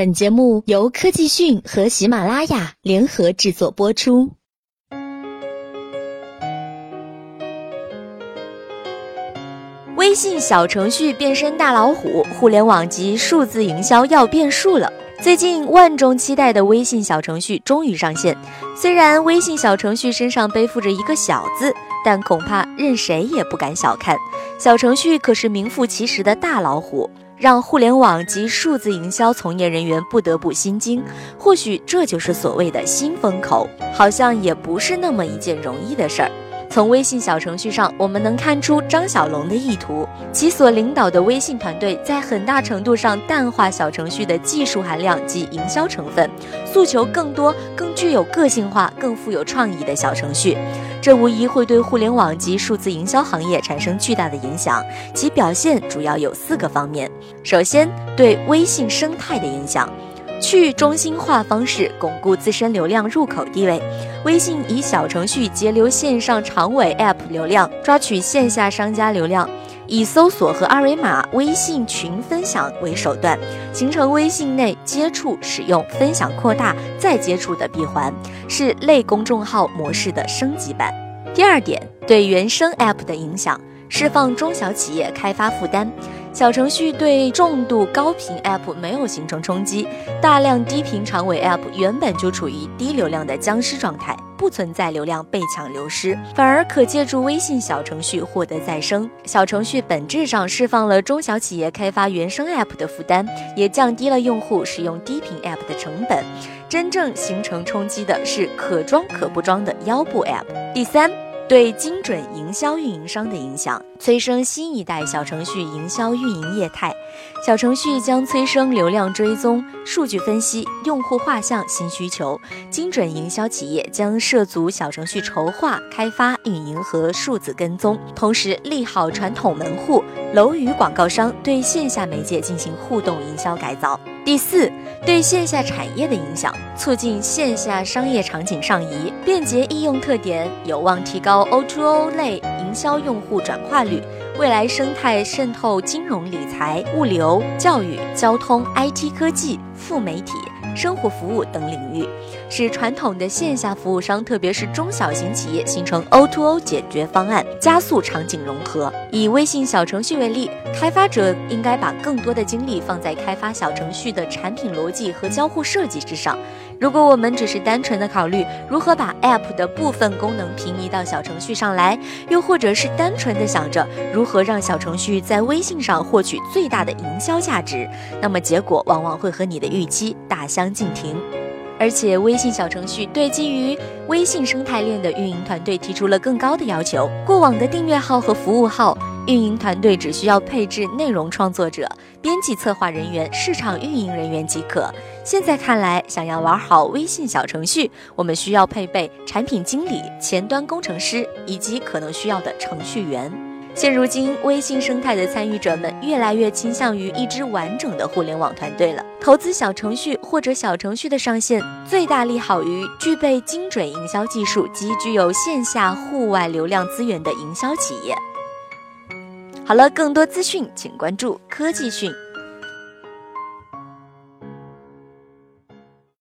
本节目由科技讯和喜马拉雅联合制作播出。微信小程序变身大老虎，互联网及数字营销要变数了。最近万众期待的微信小程序终于上线，虽然微信小程序身上背负着一个小字，但恐怕任谁也不敢小看。小程序可是名副其实的大老虎。让互联网及数字营销从业人员不得不心惊，或许这就是所谓的新风口，好像也不是那么一件容易的事儿。从微信小程序上，我们能看出张小龙的意图，其所领导的微信团队在很大程度上淡化小程序的技术含量及营销成分，诉求更多、更具有个性化、更富有创意的小程序。这无疑会对互联网及数字营销行业产生巨大的影响，其表现主要有四个方面。首先，对微信生态的影响。去中心化方式巩固自身流量入口地位。微信以小程序截流线上长尾 App 流量，抓取线下商家流量，以搜索和二维码、微信群分享为手段，形成微信内接触、使用、分享、扩大、再接触的闭环，是类公众号模式的升级版。第二点，对原生 App 的影响，释放中小企业开发负担。小程序对重度高频 App 没有形成冲击，大量低频长尾 App 原本就处于低流量的僵尸状态，不存在流量被抢流失，反而可借助微信小程序获得再生。小程序本质上释放了中小企业开发原生 App 的负担，也降低了用户使用低频 App 的成本。真正形成冲击的是可装可不装的腰部 App。第三。对精准营销运营商的影响，催生新一代小程序营销运营业态。小程序将催生流量追踪、数据分析、用户画像新需求。精准营销企业将涉足小程序筹划、开发、运营和数字跟踪，同时利好传统门户、楼宇广告商对线下媒介进行互动营销改造。第四，对线下产业的影响，促进线下商业场景上移，便捷易用特点有望提高 O2O 类营销用户转化率。未来生态渗透金融、理财、物流、教育、交通、IT 科技、副媒体。生活服务等领域，使传统的线下服务商，特别是中小型企业形成 O2O 解决方案，加速场景融合。以微信小程序为例，开发者应该把更多的精力放在开发小程序的产品逻辑和交互设计之上。如果我们只是单纯的考虑如何把 App 的部分功能平移到小程序上来，又或者是单纯的想着如何让小程序在微信上获取最大的营销价值，那么结果往往会和你的预期大相。径庭，而且微信小程序对基于微信生态链的运营团队提出了更高的要求。过往的订阅号和服务号运营团队只需要配置内容创作者、编辑策划人员、市场运营人员即可。现在看来，想要玩好微信小程序，我们需要配备产品经理、前端工程师以及可能需要的程序员。现如今，微信生态的参与者们越来越倾向于一支完整的互联网团队了。投资小程序或者小程序的上线，最大利好于具备精准营销技术及具有线下户外流量资源的营销企业。好了，更多资讯请关注科技讯。